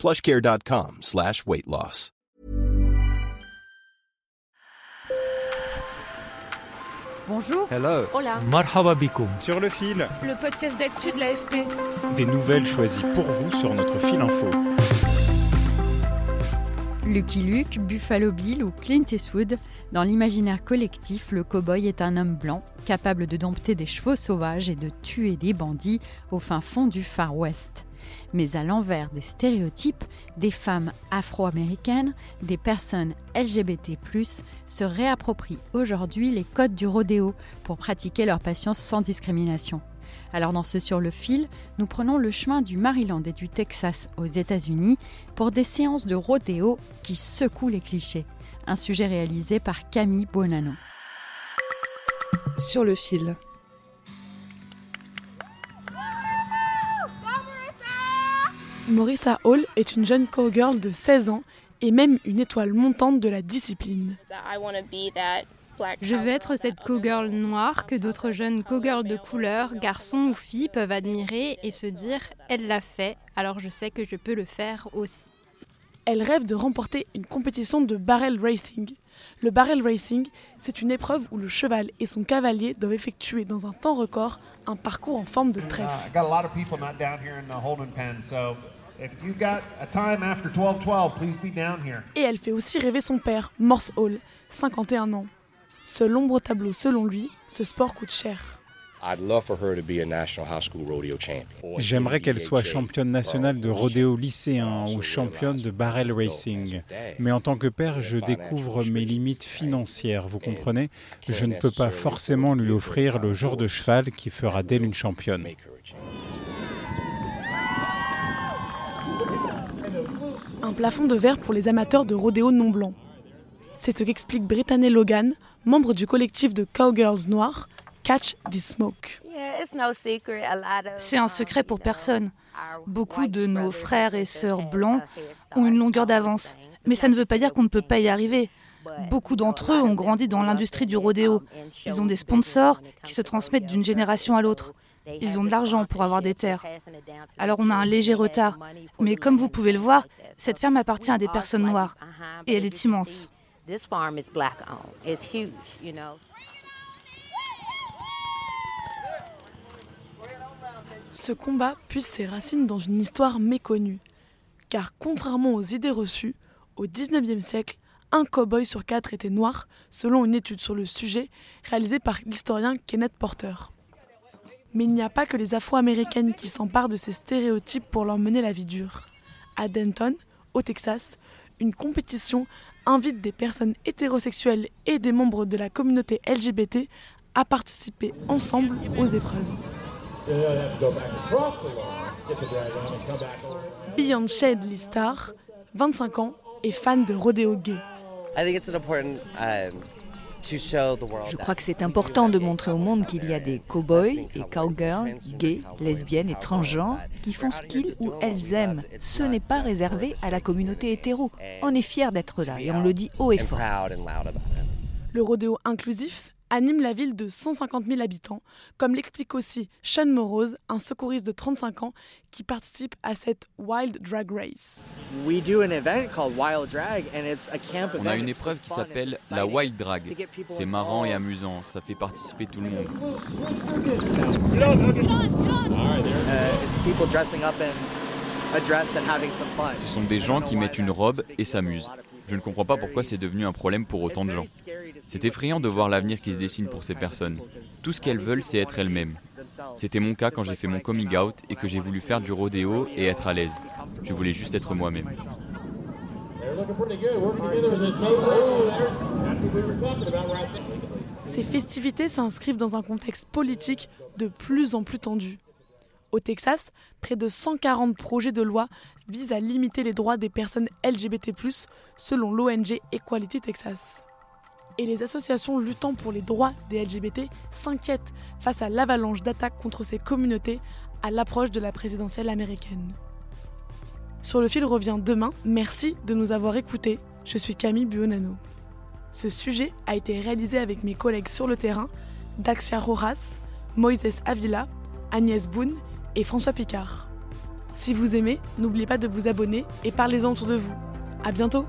plushcare.com slash weight loss. Bonjour. Hello. Hola. Marhaba. Sur le fil, Le podcast d'actu de l'AFP. des nouvelles choisies pour vous sur notre fil info. Lucky Luke, Buffalo Bill ou Clint Eastwood, dans l'imaginaire collectif, le cow-boy est un homme blanc, capable de dompter des chevaux sauvages et de tuer des bandits au fin fond du Far West. Mais à l'envers des stéréotypes, des femmes afro-américaines, des personnes LGBT+, se réapproprient aujourd'hui les codes du rodéo pour pratiquer leur passion sans discrimination. Alors dans ce Sur le fil, nous prenons le chemin du Maryland et du Texas aux États-Unis pour des séances de rodéo qui secouent les clichés. Un sujet réalisé par Camille Bonanno. Sur le fil. Morissa Hall est une jeune cowgirl de 16 ans et même une étoile montante de la discipline. Je veux être cette cowgirl noire que d'autres jeunes cowgirls de couleur, garçons ou filles, peuvent admirer et se dire elle l'a fait, alors je sais que je peux le faire aussi. Elle rêve de remporter une compétition de barrel racing. Le barrel racing, c'est une épreuve où le cheval et son cavalier doivent effectuer dans un temps record un parcours en forme de trèfle. I got a lot of people not down here in the holding pen, so if you got a time after 12:12, please be down here. Et elle fait aussi rêver son père, Morse Hall, 51 ans. Seul ombre au tableau, selon lui, ce sport coûte cher. J'aimerais qu'elle soit championne nationale de rodéo lycéen ou championne de barrel racing. Mais en tant que père, je découvre mes limites financières, vous comprenez? Je ne peux pas forcément lui offrir le genre de cheval qui fera d'elle une championne. Plafond de verre pour les amateurs de rodéo non blanc. C'est ce qu'explique Brittany Logan, membre du collectif de cowgirls noirs, Catch the Smoke. C'est un secret pour personne. Beaucoup de nos frères et sœurs blancs ont une longueur d'avance, mais ça ne veut pas dire qu'on ne peut pas y arriver. Beaucoup d'entre eux ont grandi dans l'industrie du rodéo. Ils ont des sponsors qui se transmettent d'une génération à l'autre. Ils ont de l'argent pour avoir des terres. Alors on a un léger retard. Mais comme vous pouvez le voir, cette ferme appartient à des personnes noires. Et elle est immense. Ce combat puise ses racines dans une histoire méconnue. Car contrairement aux idées reçues, au XIXe siècle, un cow-boy sur quatre était noir, selon une étude sur le sujet réalisée par l'historien Kenneth Porter. Mais il n'y a pas que les Afro-Américaines qui s'emparent de ces stéréotypes pour leur mener la vie dure. À Denton, au Texas, une compétition invite des personnes hétérosexuelles et des membres de la communauté LGBT à participer ensemble aux épreuves. Beyond Shadley Star, 25 ans, est fan de rodéo gay. Je crois que c'est important de montrer au monde qu'il y a des cow-boys et cowgirls, gays, lesbiennes et transgenres qui font ce qu'ils ou elles aiment. Ce n'est pas réservé à la communauté hétéro. On est fiers d'être là et on le dit haut et fort. Le rodéo inclusif anime la ville de 150 000 habitants, comme l'explique aussi Sean Morose, un secouriste de 35 ans qui participe à cette Wild Drag Race. On a une épreuve qui s'appelle la Wild Drag. C'est marrant et amusant, ça fait participer tout le monde. Ce sont des gens qui mettent une robe et s'amusent. Je ne comprends pas pourquoi c'est devenu un problème pour autant de gens. C'est effrayant de voir l'avenir qui se dessine pour ces personnes. Tout ce qu'elles veulent, c'est être elles-mêmes. C'était mon cas quand j'ai fait mon coming out et que j'ai voulu faire du rodéo et être à l'aise. Je voulais juste être moi-même. Ces festivités s'inscrivent dans un contexte politique de plus en plus tendu. Au Texas, près de 140 projets de loi vise à limiter les droits des personnes LGBT, selon l'ONG Equality Texas. Et les associations luttant pour les droits des LGBT s'inquiètent face à l'avalanche d'attaques contre ces communautés à l'approche de la présidentielle américaine. Sur le fil revient demain. Merci de nous avoir écoutés. Je suis Camille Buonanno. Ce sujet a été réalisé avec mes collègues sur le terrain, Daxia Rojas, Moïse Avila, Agnès Boone et François Picard. Si vous aimez, n'oubliez pas de vous abonner et parlez-en autour de vous. À bientôt!